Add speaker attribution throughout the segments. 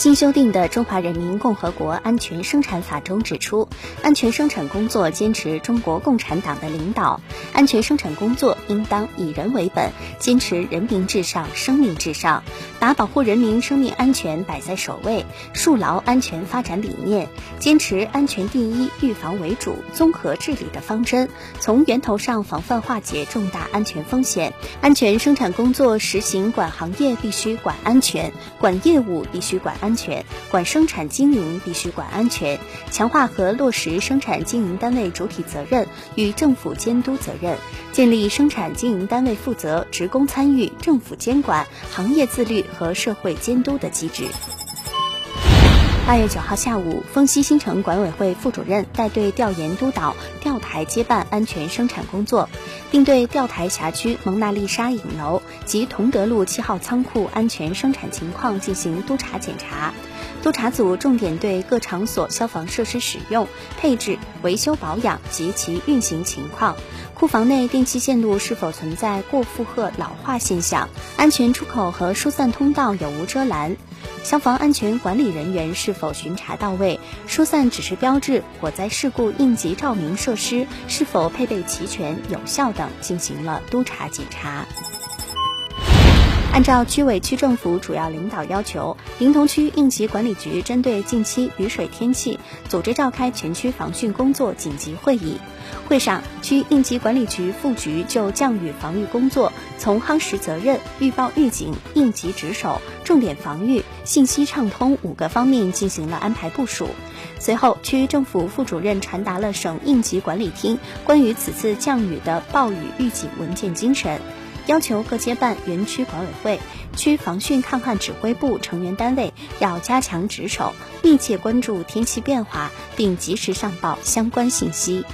Speaker 1: 新修订的《中华人民共和国安全生产法》中指出，安全生产工作坚持中国共产党的领导，安全生产工作应当以人为本，坚持人民至上、生命至上，把保护人民生命安全摆在首位，树牢安全发展理念，坚持安全第一、预防为主、综合治理的方针，从源头上防范化解重大安全风险。安全生产工作实行管行业必须管安全，管业务必须管安。安全管生产经营必须管安全，强化和落实生产经营单位主体责任与政府监督责任，建立生产经营单位负责、职工参与、政府监管、行业自律和社会监督的机制。二月九号下午，丰西新城管委会副主任带队调研督导钓台街办安全生产工作，并对钓台辖区蒙娜丽莎影楼及同德路七号仓库安全生产情况进行督查检查。督查组重点对各场所消防设施使用、配置、维修保养及其运行情况，库房内电气线路是否存在过负荷老化现象，安全出口和疏散通道有无遮拦。消防安全管理人员是否巡查到位？疏散指示标志、火灾事故应急照明设施是否配备齐全有效等进行了督查检查。按照区委区政府主要领导要求，临潼区应急管理局针对近期雨水天气，组织召开全区防汛工作紧急会议。会上，区应急管理局副局就降雨防御工作从夯实责任、预报预警、应急值守、重点防御、信息畅通五个方面进行了安排部署。随后，区政府副主任传达了省应急管理厅关于此次降雨的暴雨预警文件精神。要求各街办、园区管委会、区防汛抗旱指挥部成员单位要加强值守，密切关注天气变化，并及时上报相关信息。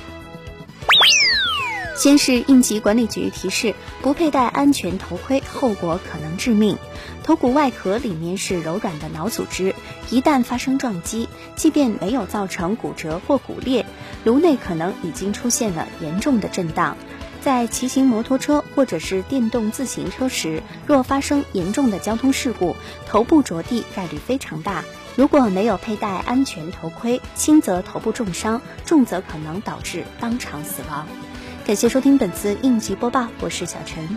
Speaker 1: 先是应急管理局提示，不佩戴安全头盔，后果可能致命。头骨外壳里面是柔软的脑组织，一旦发生撞击，即便没有造成骨折或骨裂，颅内可能已经出现了严重的震荡。在骑行摩托车或者是电动自行车时，若发生严重的交通事故，头部着地概率非常大。如果没有佩戴安全头盔，轻则头部重伤，重则可能导致当场死亡。感谢收听本次应急播报，我是小陈。